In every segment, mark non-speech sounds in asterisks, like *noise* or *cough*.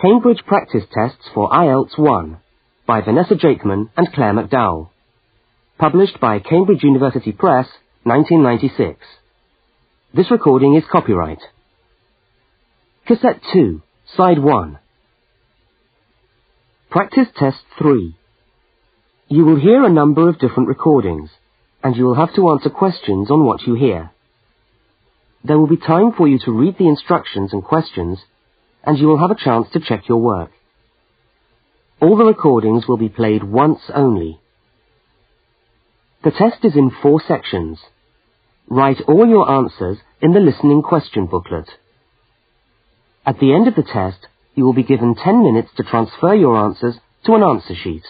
Cambridge Practice Tests for IELTS 1 by Vanessa Jakeman and Clare McDowell. Published by Cambridge University Press, 1996. This recording is copyright. Cassette 2, Side 1. Practice Test 3. You will hear a number of different recordings, and you will have to answer questions on what you hear. There will be time for you to read the instructions and questions and you will have a chance to check your work. All the recordings will be played once only. The test is in four sections. Write all your answers in the listening question booklet. At the end of the test, you will be given 10 minutes to transfer your answers to an answer sheet.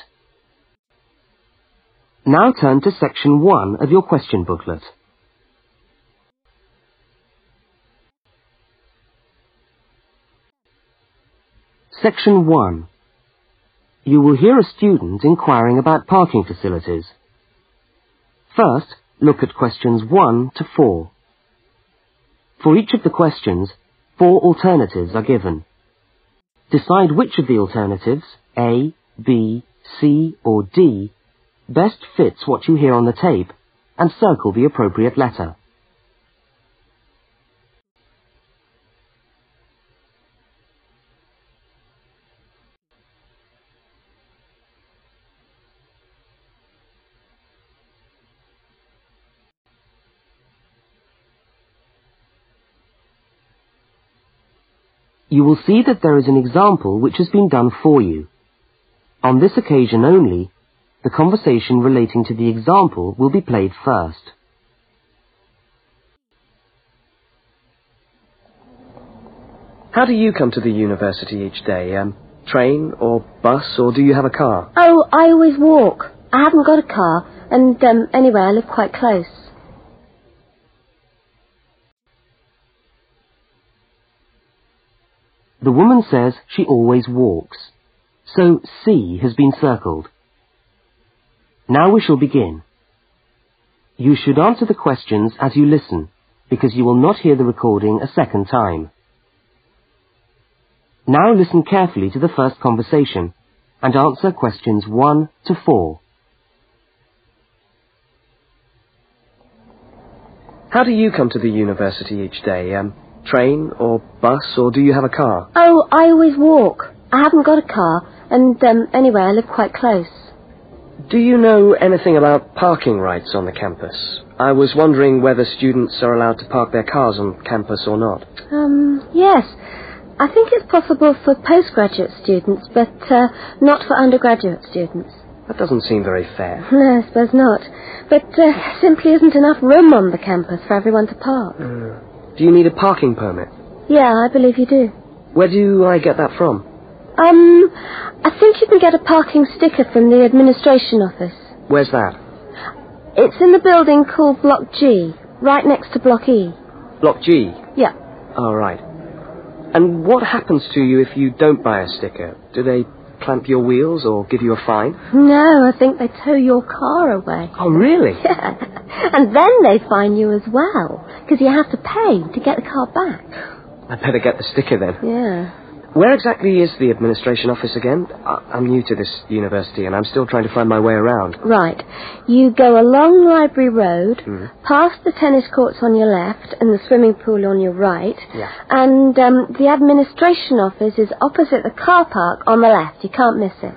Now turn to section 1 of your question booklet. Section 1. You will hear a student inquiring about parking facilities. First, look at questions 1 to 4. For each of the questions, four alternatives are given. Decide which of the alternatives, A, B, C or D, best fits what you hear on the tape and circle the appropriate letter. You will see that there is an example which has been done for you. On this occasion only, the conversation relating to the example will be played first. How do you come to the university each day? Um, train or bus or do you have a car? Oh, I always walk. I haven't got a car and um, anyway, I live quite close. The woman says she always walks. So C has been circled. Now we shall begin. You should answer the questions as you listen, because you will not hear the recording a second time. Now listen carefully to the first conversation and answer questions 1 to 4. How do you come to the university each day? Um, train or bus, or do you have a car? Oh, I always walk. I haven't got a car, and um, anyway, I live quite close. Do you know anything about parking rights on the campus? I was wondering whether students are allowed to park their cars on campus or not. Um, yes. I think it's possible for postgraduate students, but uh, not for undergraduate students. That doesn't seem very fair. *laughs* No, I suppose not. But uh, simply isn't enough room on the campus for everyone to park. Uh. Do you need a parking permit? Yeah, I believe you do. Where do I get that from? Um, I think you can get a parking sticker from the administration office. Where's that? It's in the building called Block G, right next to Block E. Block G? Yeah. All right. And what happens to you if you don't buy a sticker? Do they clamp your wheels or give you a fine? No, I think they tow your car away. Oh, really? *laughs* Yeah. And then they fine you as well, because you have to pay to get the car back. I'd better get the sticker then. Yeah. Where exactly is the administration office again? I'm new to this university and I'm still trying to find my way around. Right. You go along Library Road, mm. past the tennis courts on your left and the swimming pool on your right. Yeah. And um, the administration office is opposite the car park on the left. You can't miss it.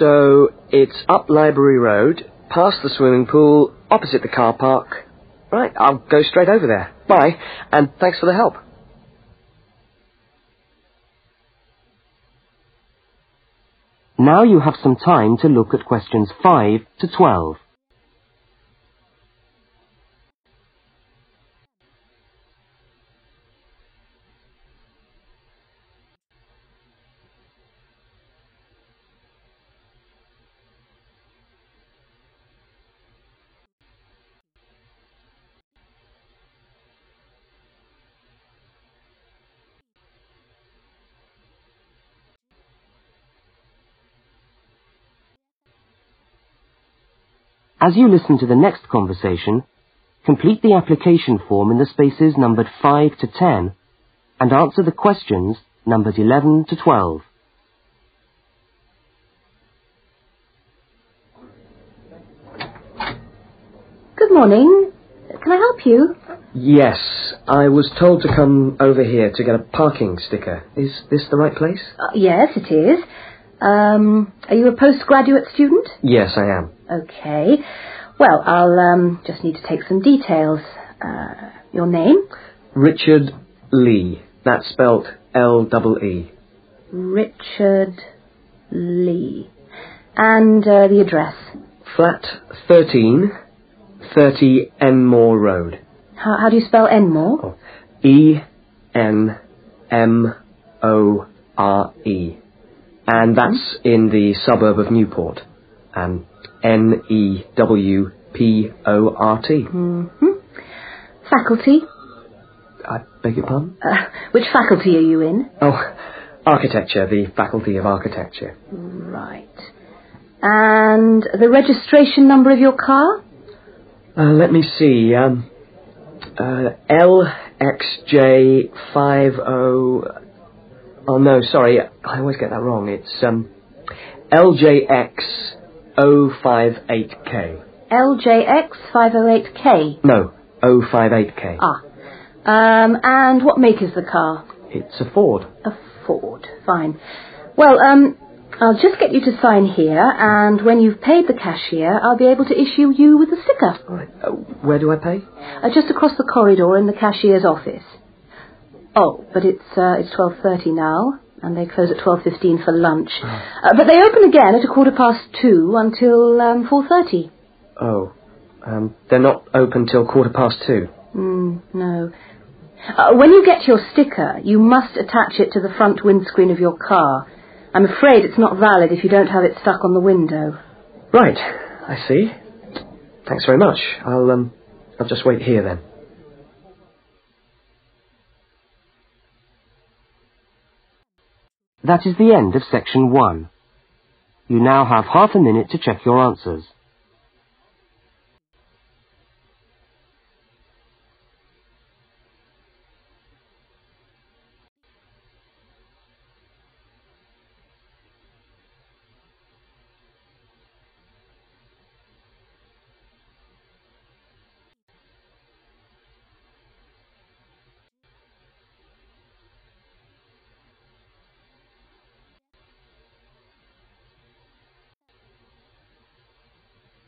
So it's up Library Road, past the swimming pool, opposite the car park. Right, I'll go straight over there. Bye, and thanks for the help. Now you have some time to look at questions 5 to 12. As you listen to the next conversation, complete the application form in the spaces numbered 5 to 10 and answer the questions numbers 11 to 12. Good morning. Can I help you? Yes, I was told to come over here to get a parking sticker. Is this the right place? Uh, yes, it is. Um, are you a postgraduate student? Yes, I am. Okay. Well, I'll um, just need to take some details. Uh, your name? Richard Lee. That's spelt L double E. Richard Lee. And uh, the address? Flat 13, 30 Enmore Road. How, how do you spell Enmore? Oh, E N M O R E. And that's in the suburb of Newport. Um, N E W P O R T. Mm-hmm. Faculty? I beg your pardon? Uh, which faculty are you in? Oh, architecture, the Faculty of Architecture. Right. And the registration number of your car? Uh, let me see. Um, uh, LXJ50. Oh no, sorry, I always get that wrong. It's um, LJX058K. LJX508K. No, 058K. Ah. Um, and what make is the car? It's a Ford. A Ford. Fine. Well, um, I'll just get you to sign here, and when you've paid the cashier, I'll be able to issue you with a sticker. All right. Uh, where do I pay? Uh, just across the corridor in the cashier's office. Oh, but it's uh, it's twelve thirty now, and they close at twelve fifteen for lunch. Uh, but they open again at a quarter past two until um, four thirty. Oh, um, they're not open till quarter past two. Mm, no. Uh, when you get your sticker, you must attach it to the front windscreen of your car. I'm afraid it's not valid if you don't have it stuck on the window. Right, I see. Thanks very much. I'll um, I'll just wait here then. That is the end of section 1. You now have half a minute to check your answers.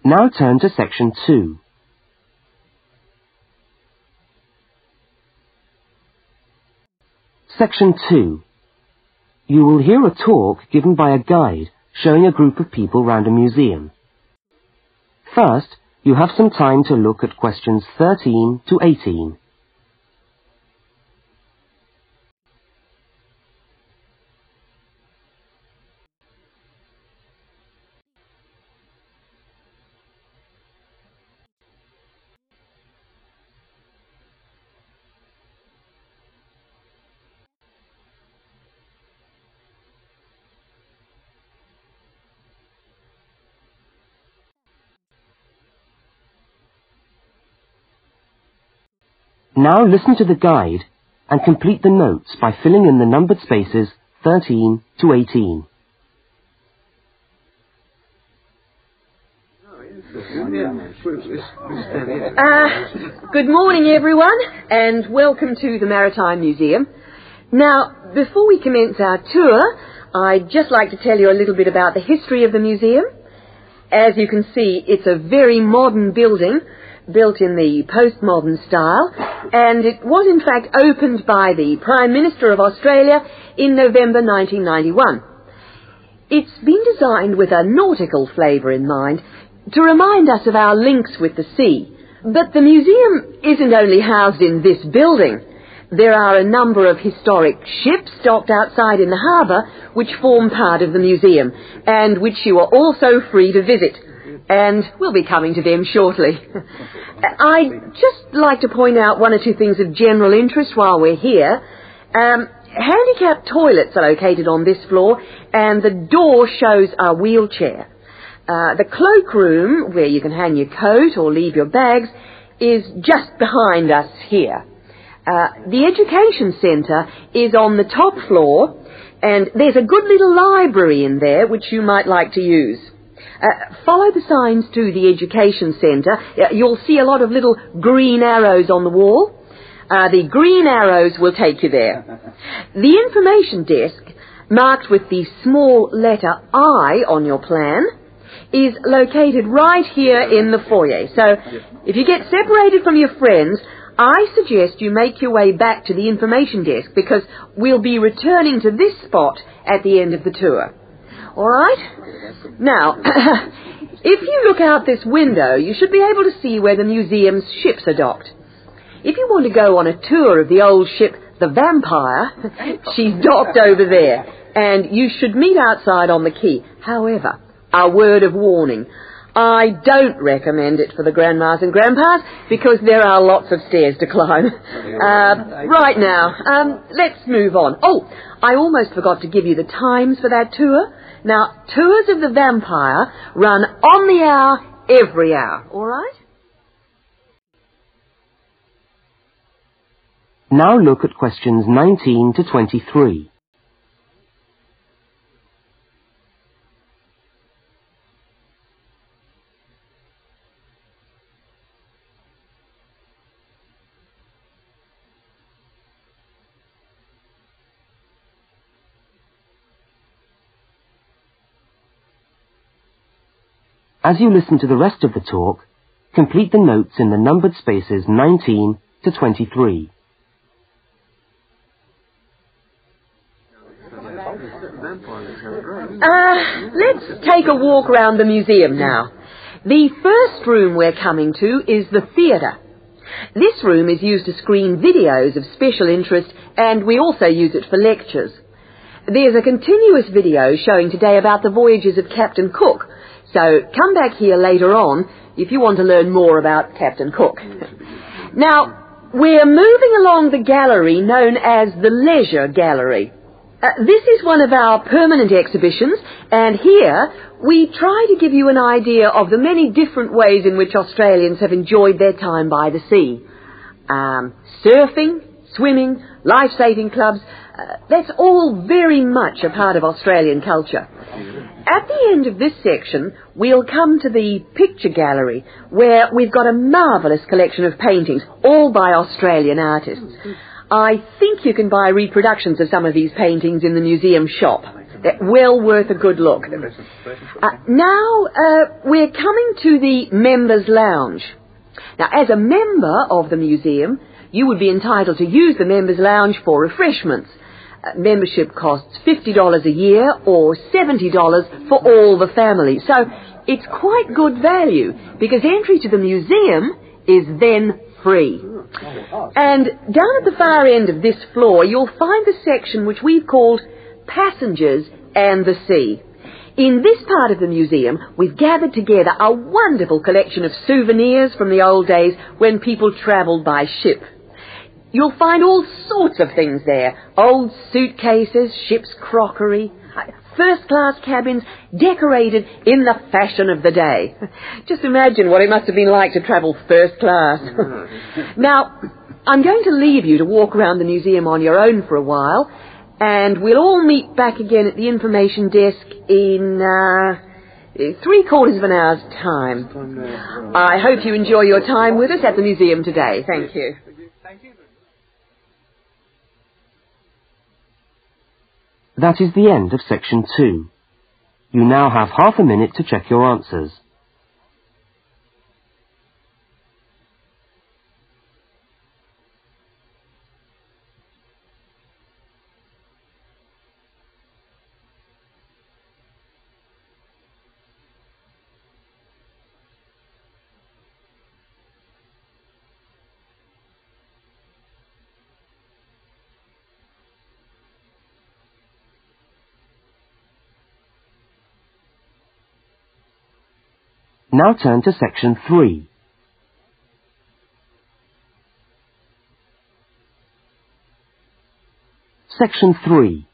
Now turn to section 2. Section 2. You will hear a talk given by a guide showing a group of people round a museum. First, you have some time to look at questions 13 to 18. Now listen to the guide and complete the notes by filling in the numbered spaces 13 to 18. Uh, good morning, everyone, and welcome to the Maritime Museum. Now, before we commence our tour, I'd just like to tell you a little bit about the history of the museum. As you can see, it's a very modern building, built in the postmodern style, and it was in fact opened by the Prime Minister of Australia in November 1991. It's been designed with a nautical flavour in mind to remind us of our links with the sea. But the museum isn't only housed in this building. There are a number of historic ships docked outside in the harbour which form part of the museum and which you are also free to visit. And we'll be coming to them shortly. *laughs* I'd just like to point out one or two things of general interest while we're here. Um, handicapped toilets are located on this floor and the door shows a wheelchair. Uh, the cloakroom, where you can hang your coat or leave your bags, is just behind us here. Uh, the education centre is on the top floor, and there's a good little library in there which you might like to use. Uh, follow the signs to the education centre. Uh, you'll see a lot of little green arrows on the wall. Uh, the green arrows will take you there. The information desk, marked with the small letter I on your plan, is located right here in the foyer. So if you get separated from your friends, I suggest you make your way back to the information desk because we'll be returning to this spot at the end of the tour. All right? Now, *coughs* if you look out this window, you should be able to see where the museum's ships are docked. If you want to go on a tour of the old ship, the Vampire, *laughs* she's docked over there, and you should meet outside on the quay. However, a word of warning. I don't recommend it for the grandmas and grandpas because there are lots of stairs to climb. *laughs* Uh, right now, um, let's move on. Oh, I almost forgot to give you the times for that tour. Now, tours of the vampire run on the hour, every hour. All right? Now look at questions 19 to 23. As you listen to the rest of the talk, complete the notes in the numbered spaces 19 to 23. Uh, let's take a walk around the museum now. The first room we're coming to is the theatre. This room is used to screen videos of special interest and we also use it for lectures. There's a continuous video showing today about the voyages of Captain Cook, so come back here later on if you want to learn more about Captain Cook. now, we're moving along the gallery known as the Leisure Gallery. Uh, this is one of our permanent exhibitions, and here we try to give you an idea of the many different ways in which Australians have enjoyed their time by the sea. Um, surfing, swimming, life-saving clubs, uh, that's all very much a part of Australian culture. At the end of this section, we'll come to the picture gallery, where we've got a marvellous collection of paintings, all by Australian artists. I think you can buy reproductions of some of these paintings in the museum shop. They're well worth a good look. Uh, now, uh, we're coming to the Members' Lounge. Now, as a member of the museum, you would be entitled to use the Members' Lounge for refreshments. Membership costs $50 a year or $70 for all the family. So it's quite good value because entry to the museum is then free. And down at the far end of this floor, you'll find the section which we've called Passengers and the Sea. In this part of the museum, we've gathered together a wonderful collection of souvenirs from the old days when people travelled by ship. You'll find all sorts of things there. Old suitcases, ship's crockery, first class cabins decorated in the fashion of the day. *laughs* Just imagine what it must have been like to travel first class. *laughs* now, I'm going to leave you to walk around the museum on your own for a while, and we'll all meet back again at the information desk in, uh, three quarters of an hour's time. I hope you enjoy your time with us at the museum today. Thank you. That is the end of section two. You now have half a minute to check your answers. Now turn to section 3. Section 3.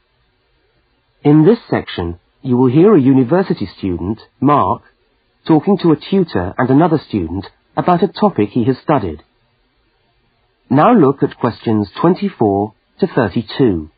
In this section, you will hear a university student, Mark, talking to a tutor and another student about a topic he has studied. Now look at questions 24 to 32.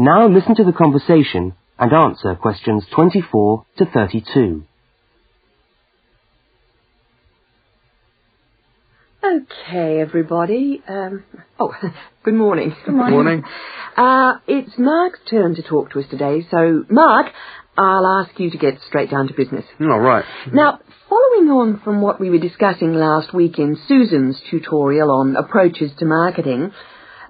Now listen to the conversation and answer questions 24 to 32. Okay, everybody. Um, oh, *laughs* good morning. Good morning. Morning. Uh, it's Mark's turn to talk to us today, so Mark, I'll ask you to get straight down to business. All right. Now, following on from what we were discussing last week in Susan's tutorial on approaches to marketing,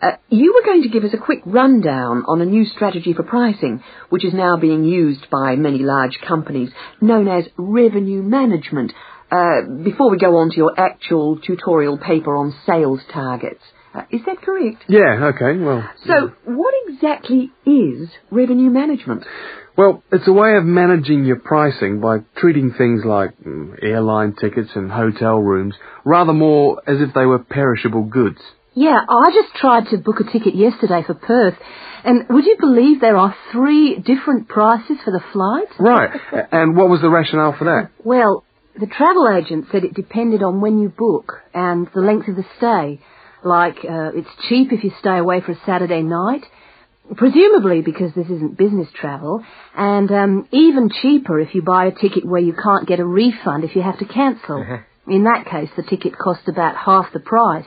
uh, you were going to give us a quick rundown on a new strategy for pricing, which is now being used by many large companies, known as revenue management, uh, before we go on to your actual tutorial paper on sales targets. Uh, is that correct? Yeah, okay, well. So, what exactly is revenue management? Well, it's a way of managing your pricing by treating things like mm, airline tickets and hotel rooms rather more as if they were perishable goods. Yeah, I just tried to book a ticket yesterday for Perth, and would you believe there are three different prices for the flight? Right. and what was the rationale for that? Well, the travel agent said it depended on when you book and the length of the stay. Like, uh, it's cheap if you stay away for a Saturday night, presumably because this isn't business travel, and um, even cheaper if you buy a ticket where you can't get a refund if you have to cancel. In that case, the ticket cost about half the price.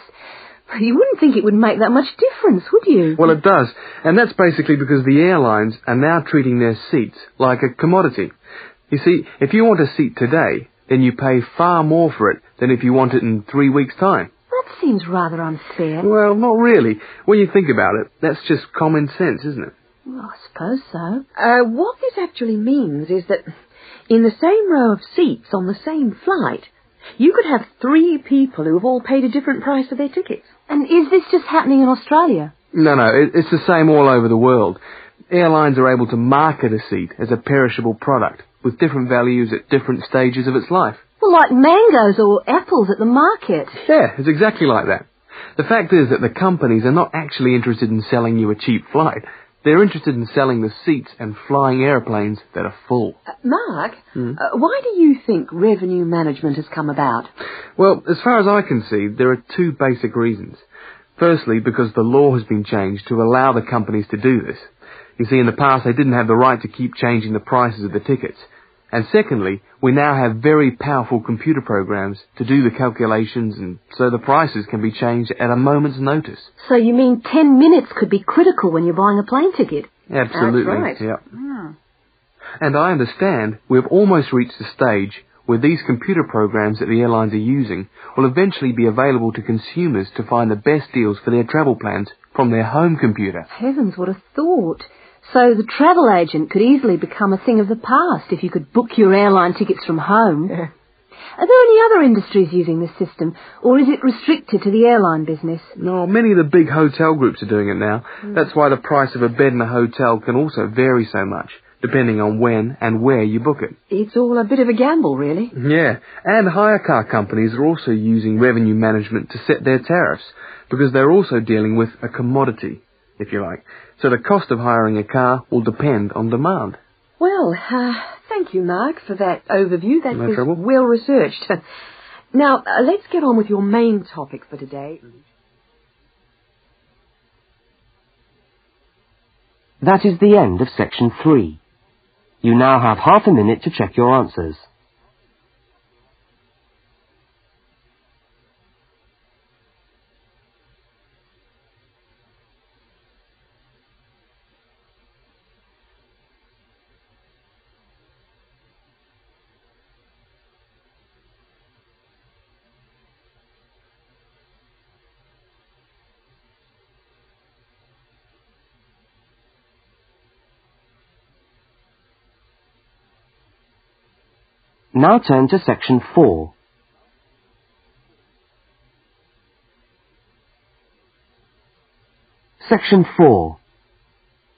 You wouldn't think it would make that much difference, would you? Well, it does. And that's basically because the airlines are now treating their seats like a commodity. You see, if you want a seat today, then you pay far more for it than if you want it in three weeks' time. That seems rather unfair. Well, not really. When you think about it, that's just common sense, isn't it? Well, I suppose so. Uh, what this actually means is that in the same row of seats on the same flight, you could have three people who have all paid a different price for their tickets. And is this just happening in Australia? No, no, it, it's the same all over the world. Airlines are able to market a seat as a perishable product with different values at different stages of its life. Well, like mangoes or apples at the market. Yeah, it's exactly like that. The fact is that the companies are not actually interested in selling you a cheap flight. They're interested in selling the seats and flying airplanes that are full. Uh, Mark, uh, why do you think revenue management has come about? Well, as far as I can see, there are two basic reasons. Firstly, because the law has been changed to allow the companies to do this. You see, in the past they didn't have the right to keep changing the prices of the tickets. And secondly, we now have very powerful computer programs to do the calculations and so the prices can be changed at a moment's notice. So you mean 10 minutes could be critical when you're buying a plane ticket? Absolutely. right. Yeah. Hmm. And I understand we've almost reached the stage where these computer programs that the airlines are using will eventually be available to consumers to find the best deals for their travel plans from their home computer. Heavens, what a thought. So the travel agent could easily become a thing of the past if you could book your airline tickets from home. *laughs* Are there any other industries using this system, or is it restricted to the airline business? No, many of the big hotel groups are doing it now. Hmm. That's why the price of a bed in a hotel can also vary so much, depending on when and where you book it. It's all a bit of a gamble, really. Yeah, and hire car companies are also using revenue management to set their tariffs, because they're also dealing with a commodity, if you like. So the cost of hiring a car will depend on demand. Well, uh, thank you, Mark, for that overview. That No was trouble. well researched. *laughs* now, uh, let's get on with your main topic for today. That is the end of section 3. You now have half a minute to check your answers. Now turn to section 4. Section 4.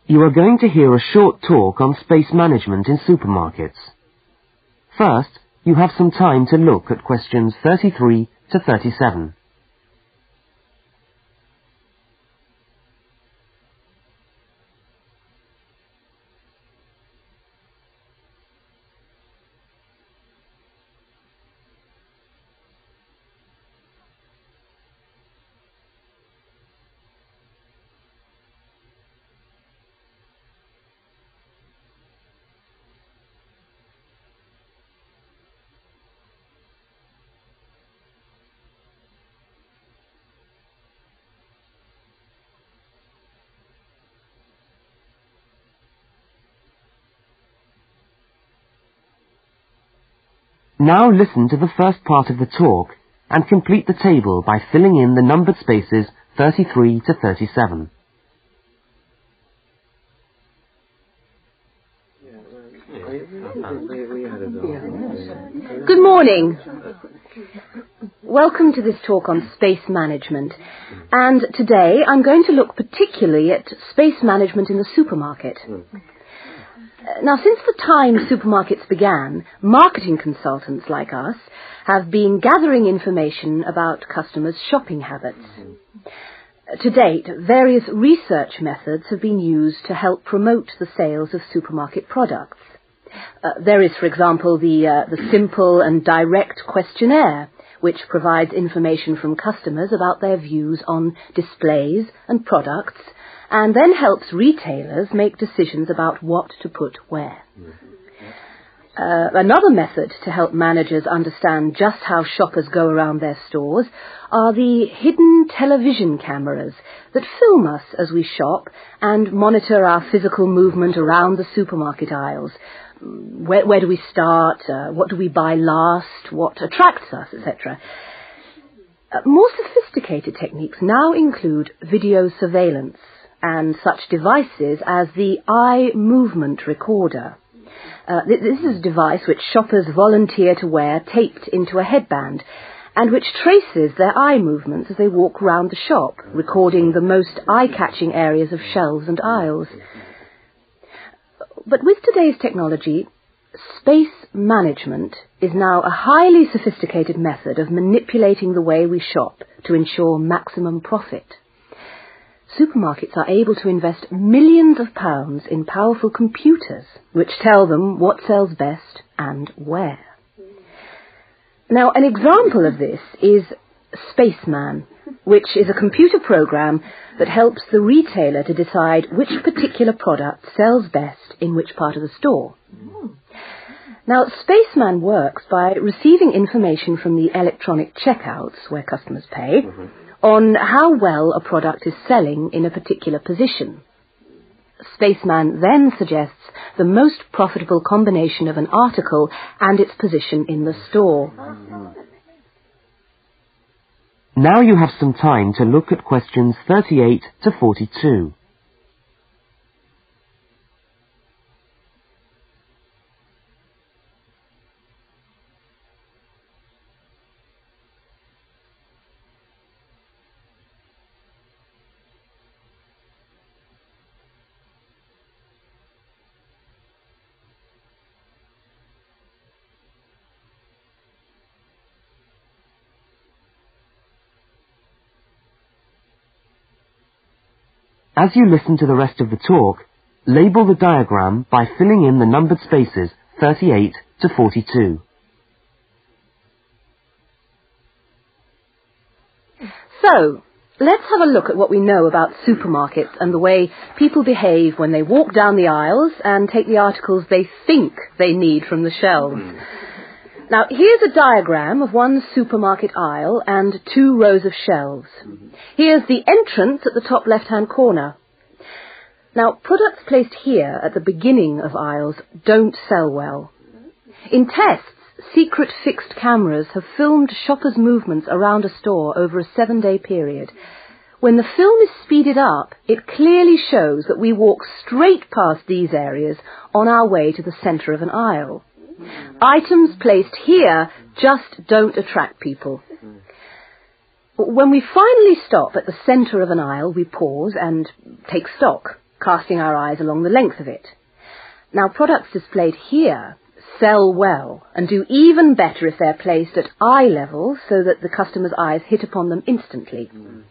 You are going to hear a short talk on space management in supermarkets. First, you have some time to look at questions 33 to 37. Now listen to the first part of the talk and complete the table by filling in the numbered spaces 33 to 37. Good morning. Welcome to this talk on space management. And today I'm going to look particularly at space management in the supermarket. Now, since the time supermarkets began, marketing consultants like us have been gathering information about customers' shopping habits. To date, various research methods have been used to help promote the sales of supermarket products. Uh, there is, for example, the, uh, the simple and direct questionnaire, which provides information from customers about their views on displays and products and then helps retailers make decisions about what to put where. Uh, another method to help managers understand just how shoppers go around their stores are the hidden television cameras that film us as we shop and monitor our physical movement around the supermarket aisles. Where, where do we start? Uh, what do we buy last? What attracts us, etc. Uh, more sophisticated techniques now include video surveillance and such devices as the eye movement recorder. Uh, this is a device which shoppers volunteer to wear taped into a headband and which traces their eye movements as they walk round the shop, recording the most eye-catching areas of shelves and aisles. But with today's technology, space management is now a highly sophisticated method of manipulating the way we shop to ensure maximum profit supermarkets are able to invest millions of pounds in powerful computers which tell them what sells best and where. Now, an example of this is Spaceman, which is a computer program that helps the retailer to decide which particular product sells best in which part of the store. Now, Spaceman works by receiving information from the electronic checkouts where customers pay. Mm-hmm on how well a product is selling in a particular position. Spaceman then suggests the most profitable combination of an article and its position in the store. Now you have some time to look at questions 38 to 42. As you listen to the rest of the talk, label the diagram by filling in the numbered spaces 38 to 42. So, let's have a look at what we know about supermarkets and the way people behave when they walk down the aisles and take the articles they think they need from the shelves. Mm. Now, here's a diagram of one supermarket aisle and two rows of shelves. Mm-hmm. Here's the entrance at the top left-hand corner. Now, products placed here at the beginning of aisles don't sell well. In tests, secret fixed cameras have filmed shoppers' movements around a store over a seven-day period. When the film is speeded up, it clearly shows that we walk straight past these areas on our way to the centre of an aisle. Items placed here just don't attract people. When we finally stop at the centre of an aisle, we pause and take stock, casting our eyes along the length of it. Now, products displayed here sell well and do even better if they're placed at eye level so that the customer's eyes hit upon them instantly. Uh,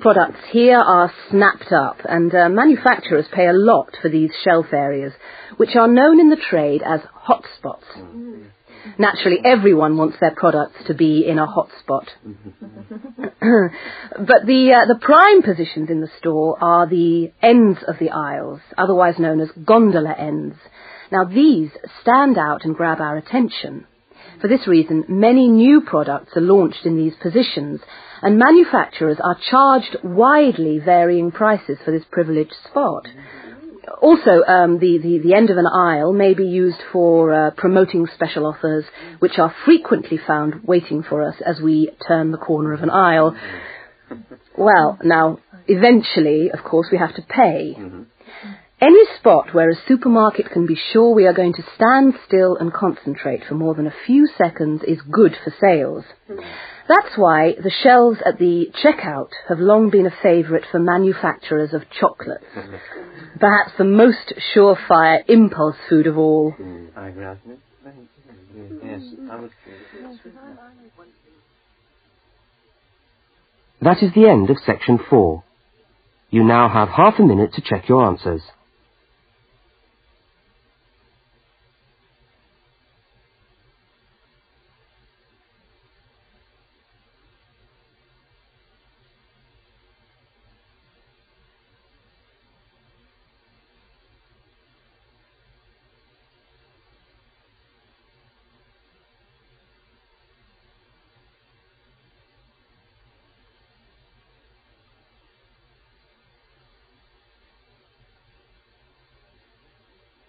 products here are snapped up and uh, manufacturers pay a lot for these shelf areas, which are known in the trade as hotspots. Naturally, everyone wants their products to be in a hotspot. *laughs* but the, uh, the prime positions in the store are the ends of the aisles, otherwise known as gondola ends. Now these stand out and grab our attention. For this reason, many new products are launched in these positions, and manufacturers are charged widely varying prices for this privileged spot. Also, um, the, the, the, end of an aisle may be used for uh, promoting special offers, which are frequently found waiting for us as we turn the corner of an aisle. Well, now, eventually, of course, we have to pay. Any spot where a supermarket can be sure we are going to stand still and concentrate for more than a few seconds is good for sales. That's why the shelves at the checkout have long been a favourite for manufacturers of chocolates. Perhaps the most surefire impulse food of all. That is the end of section four. You now have half a minute to check your answers.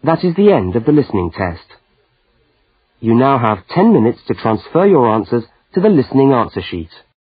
That is the end of the listening test. You now have 10 minutes to transfer your answers to the listening answer sheet.